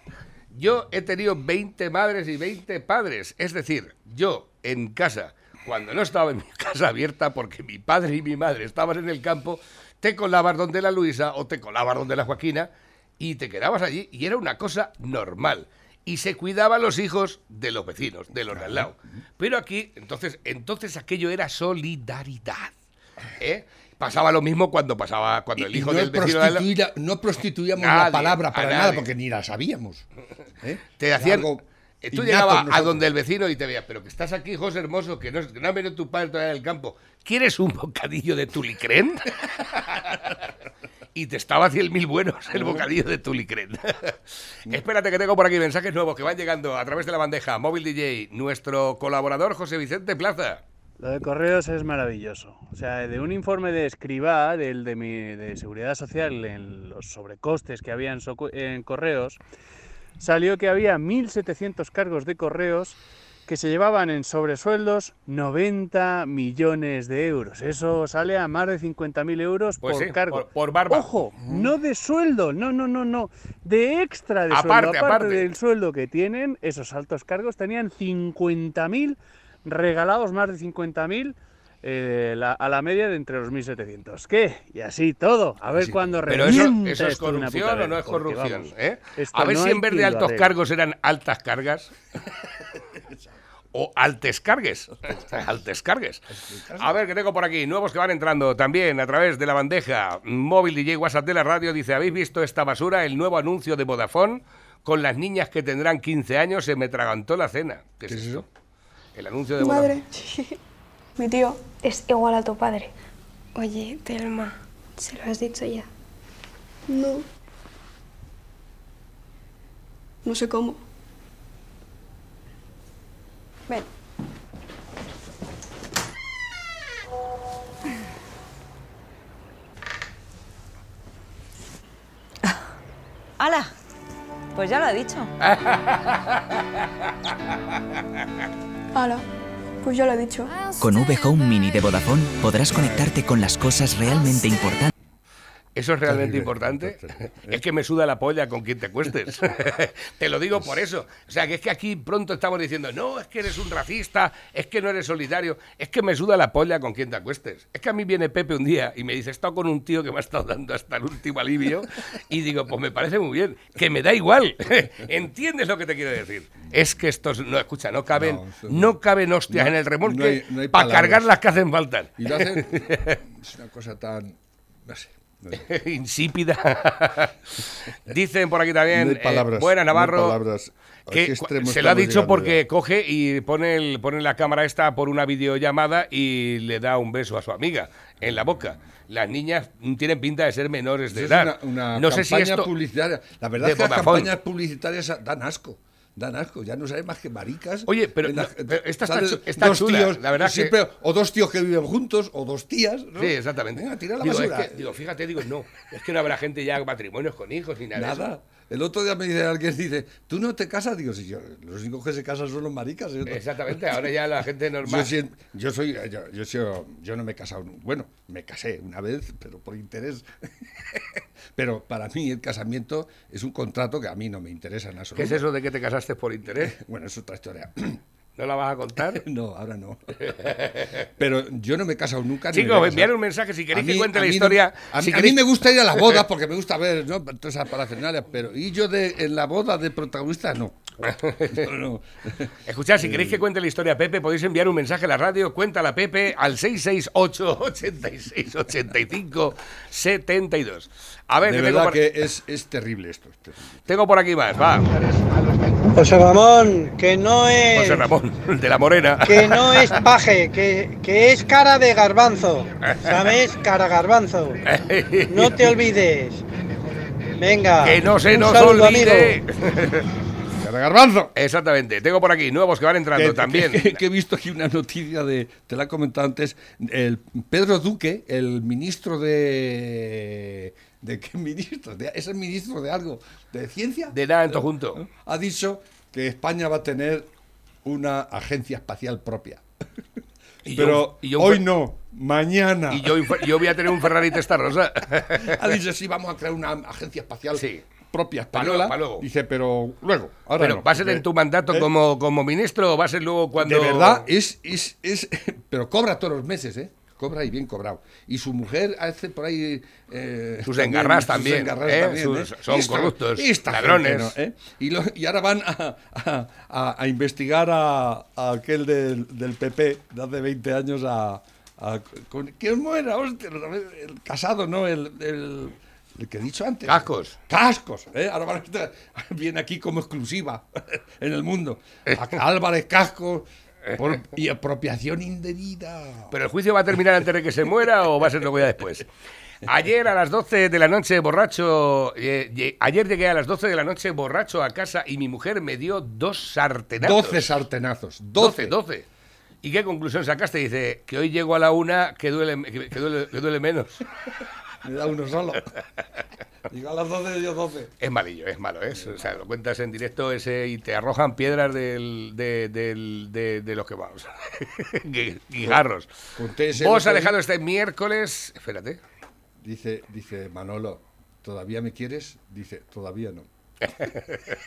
Yo he tenido 20 madres y 20 padres. Es decir, yo en casa, cuando no estaba en mi casa abierta porque mi padre y mi madre estaban en el campo, te colabas donde la Luisa o te colabas donde la Joaquina y te quedabas allí y era una cosa normal. Y se cuidaban los hijos de los vecinos, de los de al lado. Pero aquí, entonces, entonces aquello era solidaridad. ¿eh? Pasaba lo mismo cuando pasaba cuando el Y hijo no, del vecino de prostituía- no prostituíamos Nadie, la palabra a para nada porque ni la sabíamos. ¿eh? Te hacían. eh, Tú llegabas a donde el vecino y te veías, pero que estás aquí, José Hermoso, que no, que no ha venido tu padre todavía del campo. ¿Quieres un bocadillo de tulicrén? y te estaba a cien mil buenos el bocadillo de tulicrén. Espérate que tengo por aquí mensajes nuevos que van llegando a través de la bandeja móvil DJ. Nuestro colaborador José Vicente Plaza. Lo de correos es maravilloso. O sea, de un informe de Escribá, del de, mi, de Seguridad Social, en los sobrecostes que había en correos, salió que había 1.700 cargos de correos que se llevaban en sobresueldos 90 millones de euros. Eso sale a más de 50.000 euros Pues por sí, cargo. por- por barba. Ojo, no de sueldo, no, no, no, no, de extra de Aparte, sueldo. Aparte aparte. del sueldo que tienen, esos altos cargos tenían 50.000 regalados, más de 50.000 eh, la- a la media de entre los 1.700. ¿Qué? Y así todo. A ver cuándo Pero eso, eso es corrupción o no es porque, corrupción. vamos, ¿eh? A ver no si en vez de altos cargos eran altas cargas. o altes cargues. altes cargues. A ver, que tengo por aquí. Nuevos que van entrando también a través de la bandeja móvil DJ WhatsApp de la radio. Dice, ¿habéis visto esta basura? El nuevo anuncio de Vodafone con las niñas que tendrán 15 años se me tragantó la cena. ¿Qué es eso? El anuncio de Vodafone. Madre, mi tío es igual a tu padre. Oye, Telma, ¿se lo has dicho ya? No. No sé cómo. Ven. ¡Hala! Pues ya lo ha dicho. Hala, pues ya lo he dicho. Con V Home Mini de Vodafone podrás conectarte con las cosas realmente importantes. ¿Eso es realmente Terrible, importante? terrible. Es que me suda la polla con quien te cuestes. te lo digo por eso. O sea, que es que aquí pronto estamos diciendo, no, es que eres un racista, es que no eres solidario, es que me suda la polla con quien te acuestes. Es que a mí viene Pepe un día y me dice, he estado con un tío que me ha estado dando hasta el último alivio y digo, pues me parece muy bien, que me da igual. ¿Entiendes lo que te quiero decir? Es que estos, no, escucha, no caben, No, eso no, no. caben hostias No- en el remolque no para cargar las que hacen falta. Y lo hacen. es una cosa tan. No sé. insípida. Dicen por aquí también, No hay palabras, eh, buena Navarro, palabras. ¿A que se lo ha dicho porque ya? coge y pone, el, pone la cámara esta por una videollamada y le da un beso a su amiga en la boca. Las niñas tienen pinta de ser menores de Eso es edad. una, una no sé si campaña esto... publicitaria. La verdad es que las campañas publicitarias dan asco. Dan asco, ya no sabes más que maricas. Oye, pero la- pero esta está ¿sabes? chu- está dos chula, tíos, la verdad que- siempre, O dos tíos que viven juntos, o dos tías. ¿no? Sí, exactamente. Venga, tira la digo, es basura. que- digo, fíjate, digo, no. Es que no habrá gente ya matrimonios con hijos ni nada. de eso. El otro día me dice alguien, dice, ¿tú no te casas? Digo, sí, yo, los únicos que se casan son los maricas. ¿eh? Exactamente, ahora ya la gente normal. Yo, soy, yo, yo, soy- yo no me he casado, bueno, me casé una vez, pero por interés. pero para mí el casamiento es un contrato que a mí no me interesa en ¿Qué absoluto. es eso de que te casaste por interés? Bueno, es otra historia. ¿No la vas a contar? No, ahora no. Pero yo no me he casado nunca. a Chicos, enviar un mensaje si queréis A que cuente a la no- historia. a, si mí, a queréis- mí me gusta ir a las bodas porque me gusta ver ¿no? todas esas parafernalias, pero y yo de, en la boda de protagonista no. No, no. Escuchad, si queréis que cuente la historia a Pepe, podéis enviar un mensaje a la radio, cuéntala Pepe al 668 86 85 72. A ver, de que tengo, verdad por, que es, es terrible esto. es terrible. tengo por aquí más, va. José Ramón, que no es. José Ramón, de la Morena. Que no es paje, que, que es cara de garbanzo. ¿Sabes? Cara garbanzo. No te olvides. Venga. Que no se un nos saludo, olvide. Cara garbanzo. Exactamente. Tengo por aquí nuevos que van entrando Que- también. Que, que he visto aquí una noticia de, te la he comentado antes, el Pedro Duque, el ministro de... ¿De qué ministro? De- ¿Es el ministro de algo? ¿De ciencia? De nada en todo junto. Ha dicho que España va a tener una agencia espacial propia. Y yo- Pero y yo- hoy no, mañana. Y yo, yo voy a tener un Ferrari Testarossa. Ha dicho, sí, vamos a crear una agencia espacial Sí. propia española. pa' luego. Dice, pero luego, ahora Pero no, ¿va a ser en tu mandato ¿eh? como, como ministro o va a ser luego cuando... De verdad, es, es, es, pero cobra todos los meses, ¿eh? Cobra y bien cobrado. Y su mujer hace por ahí... eh, Sus engarrás sus también, engarrás ¿eh? también, Sus- ¿eh? son Y corruptos, y ladrones. gente, ¿no? ¿eh? y, lo- y ahora van a, a- a- a investigar a, aquel del, del PP de hace 20 años a... a con- ¿Quién muera? Hostia, el casado, ¿no? El, el, el que he dicho antes. Cascos. Cascos, ¿eh? Ahora van a estar- viene aquí como exclusiva en el mundo. A- Álvarez Cascos por- y apropiación indebida. ¿Pero el juicio va a terminar antes de que se muera o va a ser luego ya después? Ayer a las 12 de la noche borracho, eh, ayer llegué a las 12 de la noche borracho a casa y mi mujer me dio dos sartenazos. 12 sartenazos. 12, 12. 12. ¿Y qué conclusión sacaste? Dice que hoy llego a la una que duele, que, que duele, que duele menos. Me da uno solo. Digo a las 12 yo 12. Es malillo, es malo, ¿eh? O sea, lo cuentas en directo ese y te arrojan piedras del, de, del- de- de los que vamos. Gui- Guijarros. Vos dejado este miércoles. Espérate. Dice, dice Manolo, ¿todavía me quieres? Dice, todavía no.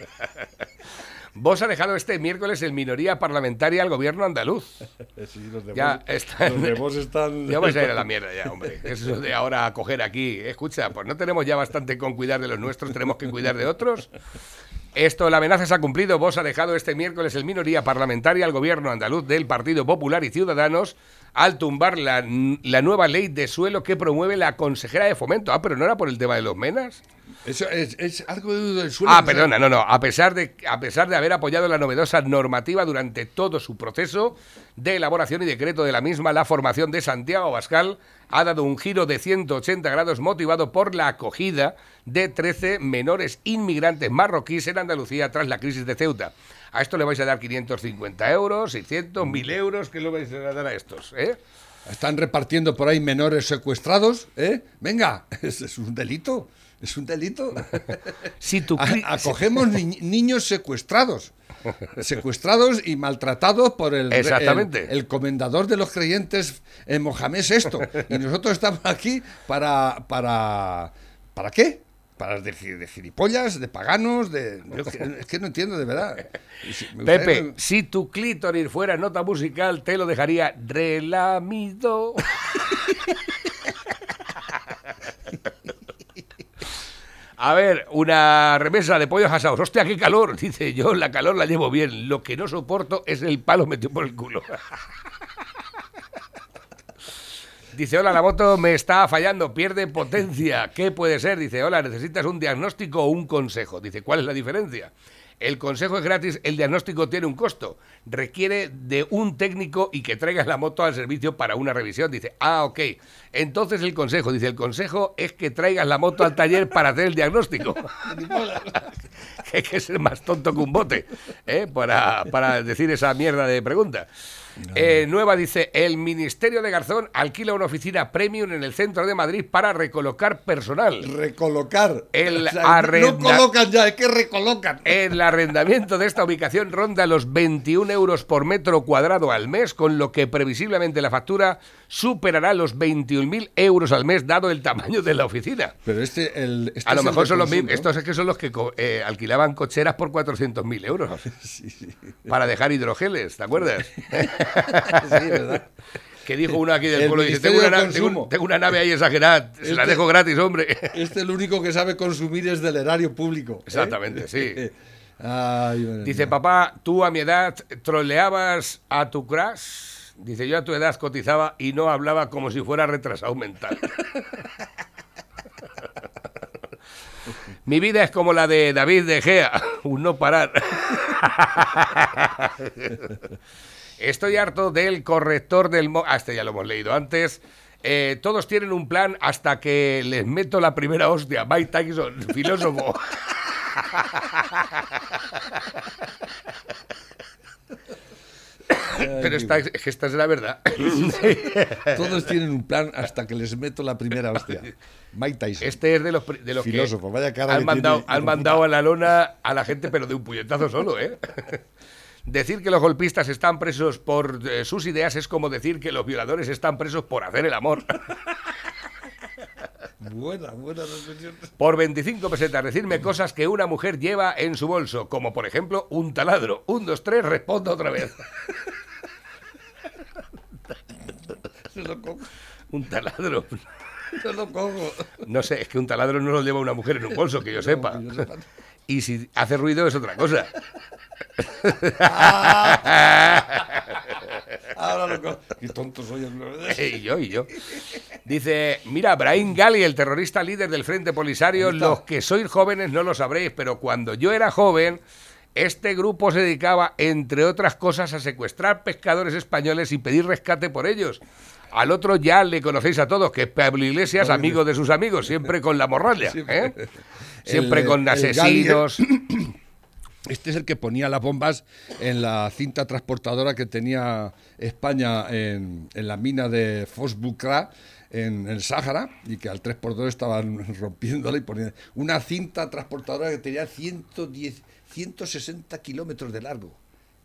Vos ha dejado este miércoles en minoría parlamentaria al gobierno andaluz. Sí, los de Ya Vox- están. los de Vox están- Ya vais a ir a la mierda ya, hombre. Eso de ahora a coger aquí. Escucha, pues no tenemos ya bastante con cuidar de los nuestros, tenemos que cuidar de otros. Esto, la amenaza se ha cumplido. Vos ha dejado este miércoles en minoría parlamentaria al gobierno andaluz del Partido Popular y Ciudadanos al tumbar la, la nueva ley de suelo que promueve la consejera de fomento. Ah, pero no era por el tema de los menas. Eso es, es algo del suelo. Ah, perdona, no, no. A pesar, de, a pesar de haber apoyado la novedosa normativa durante todo su proceso de elaboración y decreto de la misma, la formación de Santiago Bascal ha dado un giro de 180 grados motivado por la acogida de 13 menores inmigrantes marroquíes en Andalucía tras la crisis de Ceuta. A esto le vais a dar 550 euros, 600, 1000 euros. ¿Qué le vais a dar a estos? ¿eh? Están repartiendo por ahí menores secuestrados, ¿eh? Venga, es, es un delito, es un delito. Si tu acogemos ni- niños secuestrados, secuestrados y maltratados por el, Exactamente. el, el comendador de los creyentes eh, Mohamed VI. Y nosotros estamos aquí para, para, ¿para qué? Para de, de gilipollas, de paganos, de... Es que no entiendo, de verdad. Me Pepe, si tu clítoris fuera nota musical, te lo dejaría relamido. A ver, una remesa de pollos asados. Hostia, qué calor. Dice yo, la calor la llevo bien. Lo que no soporto es el palo metido por el culo. Dice, hola, la moto me está fallando, pierde potencia. ¿Qué puede ser? Dice, hola, ¿necesitas un diagnóstico o un consejo? Dice, ¿cuál es la diferencia? El consejo es gratis, el diagnóstico tiene un costo. Requiere de un técnico y que traigas la moto al servicio para una revisión. Dice, ah, ok. Entonces el consejo, dice, el consejo es que traigas la moto al taller para hacer el diagnóstico. que hay que ser más tonto que un bote ¿eh? para, para decir esa mierda de pregunta. Eh, nueva dice, el Ministerio de Garzón alquila una oficina premium en el centro de Madrid para recolocar personal. Recolocar. El O sea, arrenda- No colocan ya, es que recolocan. El arrendamiento de esta ubicación ronda los 21 euros por metro cuadrado al mes, con lo que previsiblemente la factura superará los 21.000 euros al mes, dado el tamaño de la oficina. Pero este, el, este A lo mejor son los mismos. Estos es que son los que eh, alquilaban cocheras por 400.000 euros. Para dejar hidrogeles, ¿te acuerdas? Sí, ¿verdad? Que dijo uno aquí del El pueblo, dice, tengo una, tengo, tengo nave ahí exagerada, se la Este- dejo gratis, hombre. Este el único que sabe consumir es del erario público. ¿eh? Exactamente, sí. Ay, Dice, papá, tú a mi edad troleabas a tu crush. Dice, yo a tu edad cotizaba y no hablaba como si fuera retrasado mental. Mi vida es como la de David de Gea, un no parar. Estoy harto del corrector del... Mo ah, este ya lo hemos leído antes. Eh, todos tienen un plan hasta que les meto la primera hostia. Mike Tyson, filósofo. Pero esta, es que esta es la verdad. Todos tienen un plan hasta que les meto la primera hostia. Mike Tyson. Este es de los, de los Filósofo, que vaya cara han que mandado, tiene, han mandado a la lona a la gente, pero de un puñetazo solo, ¿eh? Decir que los golpistas están presos por eh, sus ideas es como decir que los violadores están presos por hacer el amor. Buena, buena reflexión. Por 25 pesetas, decirme cosas que una mujer lleva en su bolso, como por ejemplo un taladro. Un, dos, tres, responda otra vez. Se lo cojo. Un taladro. Se lo cojo. No sé, es que un taladro no lo lleva una mujer en un bolso, que yo sepa. Y si hace ruido es otra cosa. Ahora lo. Qué tonto soy. y yo, y yo. Dice, mira, Brahim Gali, el terrorista líder del Frente Polisario, los que sois jóvenes no lo sabréis, pero cuando yo era joven, este grupo se dedicaba, entre otras cosas, a secuestrar pescadores españoles y pedir rescate por ellos. Al otro ya le conocéis a todos, que es Pablo Iglesias, amigo de sus amigos, siempre con la morralla. Siempre. ¿eh? Siempre El- con el Gali- asesinos. Este es el que ponía las bombas en la cinta transportadora que tenía España en, en la mina de Fosbucra en el Sáhara y que al 3x2 estaban rompiéndola y poniendo una cinta transportadora que tenía 110, 160 kilómetros de largo.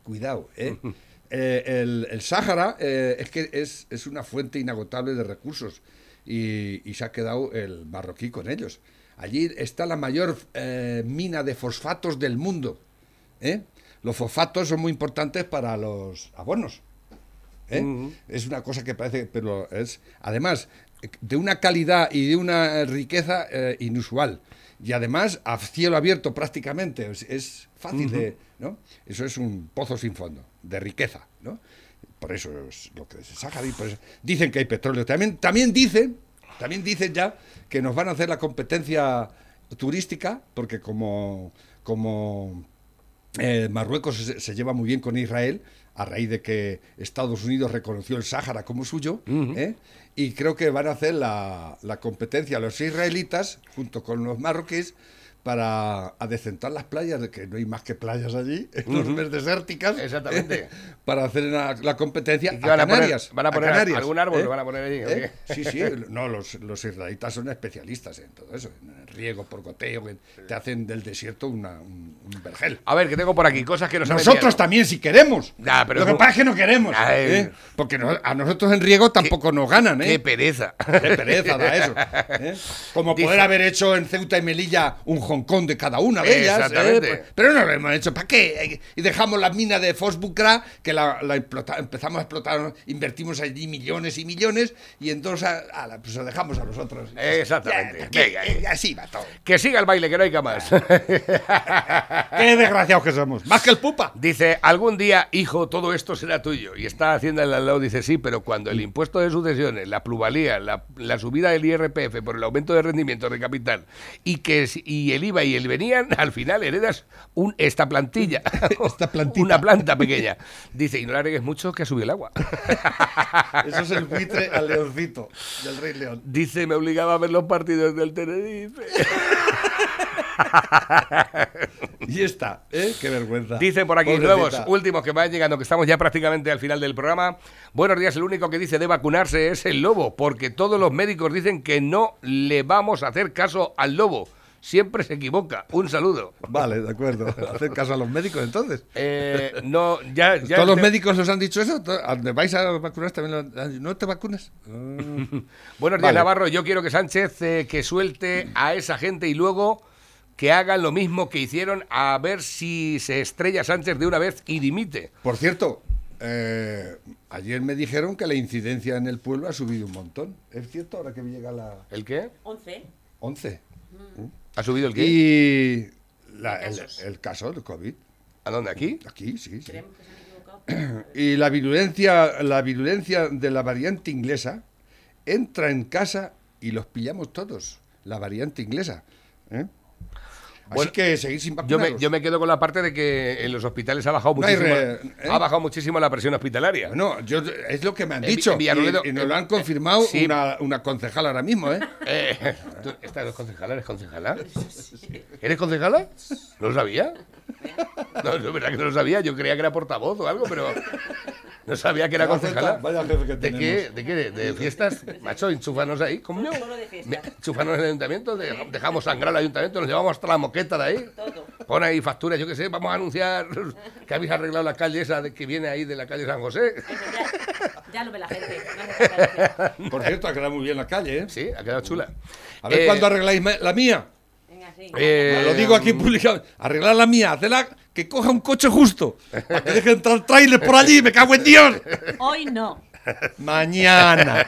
Cuidado, ¿eh? Eh, el, el Sáhara eh, es que es, es una fuente inagotable de recursos y, y se ha quedado el marroquí con ellos. Allí está la mayor eh, mina de fosfatos del mundo. ¿Eh? Los fosfatos son muy importantes para los abonos. ¿eh? Es una cosa que parece, pero es además de una calidad y de una riqueza eh, inusual. Y además a cielo abierto prácticamente. Es, es fácil de. ¿no? Eso es un pozo sin fondo, de riqueza. ¿no? Por eso es lo que por eso- Dicen que hay petróleo. También, también dicen, también dicen ya que nos van a hacer la competencia turística, porque como, como eh, Marruecos se, se lleva muy bien con Israel, a raíz de que Estados Unidos reconoció el Sáhara como suyo, ¿eh? y creo que van a hacer la, la competencia los israelitas, junto con los marroquíes, para adecentar las playas, que no hay más que playas allí, enormes desérticas, Exactamente. para hacer la, la competencia ¿Y qué a van a poner? ¿Van a poner Canarias, algún árbol? ¿eh? ¿Lo van a poner allí, ¿Eh? Sí, sí, no, los, los israelitas son especialistas en todo eso, en riego por goteo, que te hacen del desierto una- un, un vergel. A ver, que tengo por aquí cosas que nos Nosotros también, si queremos. Pero Lo que pasa es que no queremos. ¿eh? Porque no- a nosotros en riego tampoco nos ganan, ¿eh? Qué pereza. Qué pereza da eso. Como Dice- poder haber hecho en Ceuta y Melilla un Hong Kong de cada una de ellas. ¿eh? Exactamente. Pero no lo hemos hecho. ¿Para qué? Y dejamos la mina de Fosbucra, que la, la explota- empezamos a explotar, invertimos allí millones y millones, y entonces a- a la- pues lo dejamos a. Exactamente. Ya, ¿qué? Venga, Eh, así va todo. Que siga el baile, que no hay más. Qué desgraciados que somos. Más que el pupa. Dice, algún día, hijo, todo esto será tuyo. Y está haciendo el al lado, dice, sí, pero cuando el impuesto de sucesiones, la plusvalía, la, la subida del IRPF por el aumento de rendimiento de capital y que y el Y el venían, al final heredas un, esta plantilla. Esta plantita. Una planta pequeña. Dice, y no le agregues mucho que ha subido el agua. Eso es el buitre al leoncito del Rey León. Dice, me obligaba a ver los partidos del Tenerife. Y está, ¿eh? Qué vergüenza. Dice por aquí Pobrecita. nuevos, últimos que van llegando, que estamos ya prácticamente al final del programa. Buenos días, el único que dice de vacunarse es el lobo, porque todos los médicos dicen que no le vamos a hacer caso al lobo. Siempre se equivoca. Un saludo. Vale, de acuerdo. Hacer caso a los médicos entonces. Eh, no, ya, ya ¿Todos los médicos os han dicho eso? ¿To- ¿A ¿Dónde vais a vacunar también? ¿No te vacunas? Buenos días, Vale. Navarro. Yo quiero que Sánchez eh, que suelte a esa gente y luego que hagan lo mismo que hicieron a ver si se estrella Sánchez de una vez y dimite. Por cierto, eh, ayer me dijeron que la incidencia en el pueblo ha subido un montón. ¿Es cierto ahora que me llega la ¿El qué? 11. 11? ¿Ha subido el qué? Y la- el, el caso del COVID. ¿A dónde? ¿Aquí? Aquí, sí, sí. Y la virulencia, la virulencia de la variante inglesa entra en casa y los pillamos todos. La variante inglesa. ¿eh? Así que seguir sin Yo vacunaros. me, yo me quedo con la parte de que en los hospitales ha bajado No hay muchísimo, re- ¿eh? ha bajado muchísimo la presión hospitalaria. No, yo, es lo que me han En Vi- dicho. en Villaroledo- y, y nos en- lo han confirmado sí. una, una concejal ahora mismo, ¿eh? Eh, ¿tú- ¿Esta no es concejala? ¿Eres concejala? ¿Eres concejala? ¿No lo sabía? No, no, es verdad que no lo sabía. Yo creía que era portavoz o algo, pero no sabía que era concejala. vaya jefe que ¿De qué? tenemos. ¿De qué? ¿De, de fiestas? Macho, enchúfanos ahí. ¿Cómo no? Solo de fiestas. Enchúfanos en el ayuntamiento, de- dejamos sangrar al ayuntamiento, nos llevamos hasta la moqueta de ahí. Pon ahí facturas, yo qué sé, vamos a anunciar que habéis arreglado la calle esa de, que viene ahí de la calle San José. Ya lo ve la gente. no. Por cierto, ha quedado muy bien la calle, ¿eh? Sí, ha quedado chula. A ver Eh, cuándo arregláis la mía. Venga, sí. Eh, Lo digo aquí públicamente. Arreglar la mía, hacerla que coja un coche justo. Para que deje entrar trailers por allí, me cago en Dios. Hoy no. Mañana.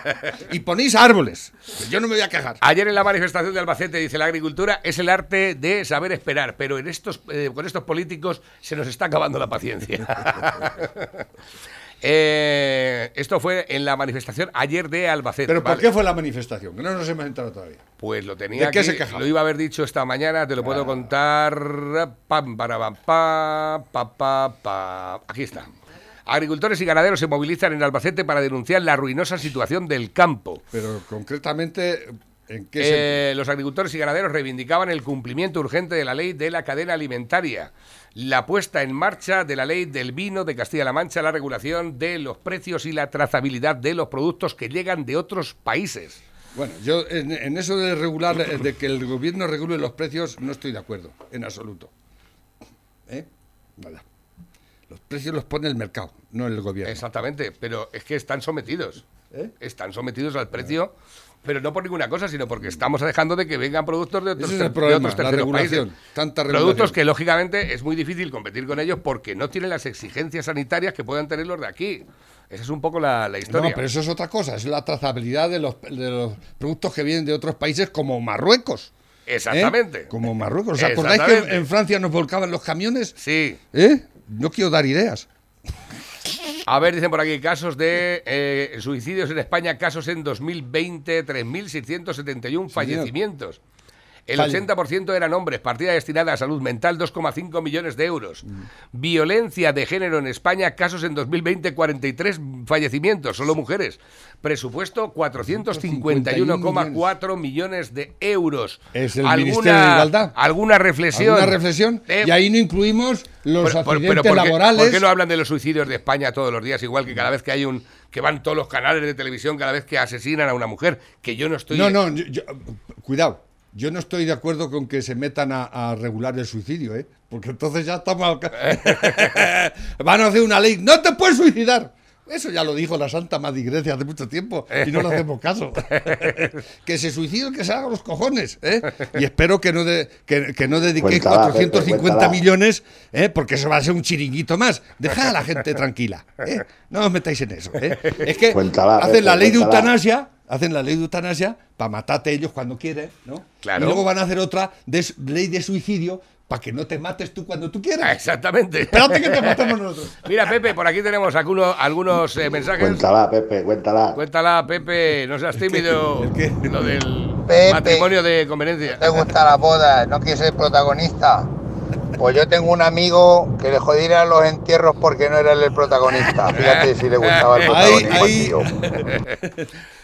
Y ponéis árboles. Yo no me voy a quejar. Ayer en la manifestación de Albacete dice la agricultura es el arte de saber esperar, pero en estos, eh, con estos políticos se nos está acabando la paciencia. Eh, esto fue en la manifestación ayer de Albacete. ¿Pero por ¿vale? qué fue la manifestación? Que no nos hemos enterado todavía. Pues lo tenía ¿De qué aquí, se quejaba? lo iba a haber dicho esta mañana, te lo puedo contar. Pam, para, pam, pa, pa, pa, pa. Aquí está. Agricultores y ganaderos se movilizan en Albacete para denunciar la ruinosa situación del campo. Pero concretamente, ¿en qué se... Eh, los agricultores y ganaderos reivindicaban el cumplimiento urgente de la ley de la cadena alimentaria, la puesta en marcha de la ley del vino de Castilla-La Mancha, la regulación de los precios y la trazabilidad de los productos que llegan de otros países. Bueno, yo en, en eso de regular, eh, de que el gobierno regule los precios, no estoy de acuerdo, en absoluto. ¿Eh? Nada. Los precios los pone el mercado, no el gobierno. Exactamente, pero es que están sometidos. ¿Eh? Están sometidos al precio, pero no por ninguna cosa, sino porque estamos dejando de que vengan productos de otros, Ese es el de problema, otros la regulación, países. tanta Productos que lógicamente es muy difícil competir con ellos porque no tienen las exigencias sanitarias que puedan tener los de aquí. Esa es un poco la, la historia. No, pero eso es otra cosa, es la trazabilidad de los, de los productos que vienen de otros países como Marruecos. ¿eh? Exactamente. Como Marruecos. ¿Os acordáis que en Francia nos volcaban los camiones? Sí. ¿Eh? No quiero dar ideas. A ver, dicen por aquí, casos de eh, suicidios en España, casos en 2020, 3.671 fallecimientos. El Falle. 80% eran hombres, partida destinada a salud mental 2,5 millones de euros. Mm. Violencia de género en España, casos en 2020, 43 fallecimientos, solo mujeres. Presupuesto 451,4 millones de euros. Es el Ministerio de Igualdad. ¿Alguna reflexión? ¿Alguna reflexión? Eh, y ahí no incluimos los pero, por- accidentes pero ¿por qué- laborales. ¿Por qué no hablan de los suicidios de España todos los días? Igual que cada vez que hay un. que van todos los canales de televisión cada vez que asesinan a una mujer. Que yo no estoy. No, no, yo- yo- cuidado. Yo no estoy de acuerdo con que se metan a, a regular el suicidio, ¿eh? Porque entonces ya estamos... al ca- Van a hacer una ley, no te puedes suicidar. Eso ya lo dijo la Santa Madre Iglesia hace mucho tiempo y no le hacemos caso. que se suicide el que se haga los cojones. ¿eh? Y espero que no, de- que, que no dediquéis Cuéntala, Pepe, 450 cuéntala. millones, ¿eh? porque eso va a ser un chiringuito más. Dejad a la gente tranquila. ¿eh? No os metáis en eso. ¿eh? Es que Cuéntala, hacen la ley de eutanasia, hacen la ley de eutanasia para matarte ellos cuando quieren, ¿no? Claro. Y luego van a hacer otra de ley de suicidio para que no te mates tú cuando tú quieras. Exactamente. Espérate que te matemos nosotros. Mira, Pepe, por aquí tenemos algunos, algunos eh, mensajes. Cuéntala, Pepe, cuéntala. Cuéntala, Pepe, no seas tímido. Lo del Pepe. matrimonio de conveniencia. ¿Te gusta la boda? ¿No quieres ser protagonista? Pues yo tengo un amigo que le jodieran los entierros porque no era él el protagonista. Fíjate si le gustaba el tío.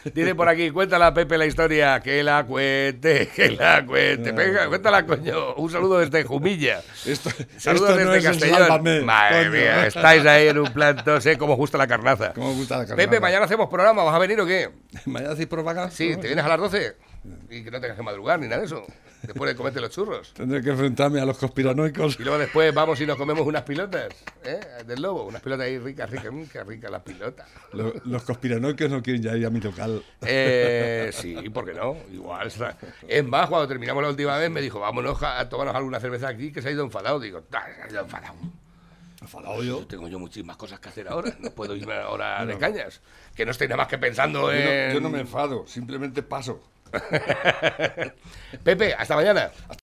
Dice por aquí, cuéntala, Pepe, la historia. Que la cuente, que la cuente. Venga, cuéntala, coño. Un saludo desde Jumilla. Saludos esto no desde es el Castellón. Sálvame, Madre coño. mía, estáis ahí en un plantón, sé cómo os gusta la carnaza. ¿Cómo gusta la carnaza? Pepe, mañana hacemos programa, ¿vas a venir o qué? ¿Mañana hacéis propaganda? Sí, ¿te vienes a las 12? Y que no tengas que madrugar ni nada de eso. Después de comerte los churros. Tendré que enfrentarme a los conspiranoicos. Y luego después vamos y nos comemos unas pilotas, ¿eh? Del lobo, unas pilotas ahí ricas, ricas, mm, qué rica la pilota. Los, los conspiranoicos no quieren ya ir a mi local. Eh, sí, ¿por qué no? Igual. Es más, cuando terminamos la última vez me dijo, vámonos a a tomarnos alguna cerveza aquí, que se ha ido enfadado. Digo, "Ah, se ha ido enfadado. ¿Enfadado yo? Tengo yo muchísimas cosas que hacer ahora, no puedo irme ahora de cañas. Que no estoy nada más que pensando Yo en... no, yo no me enfado, simplemente paso. Pepe, hasta mañana.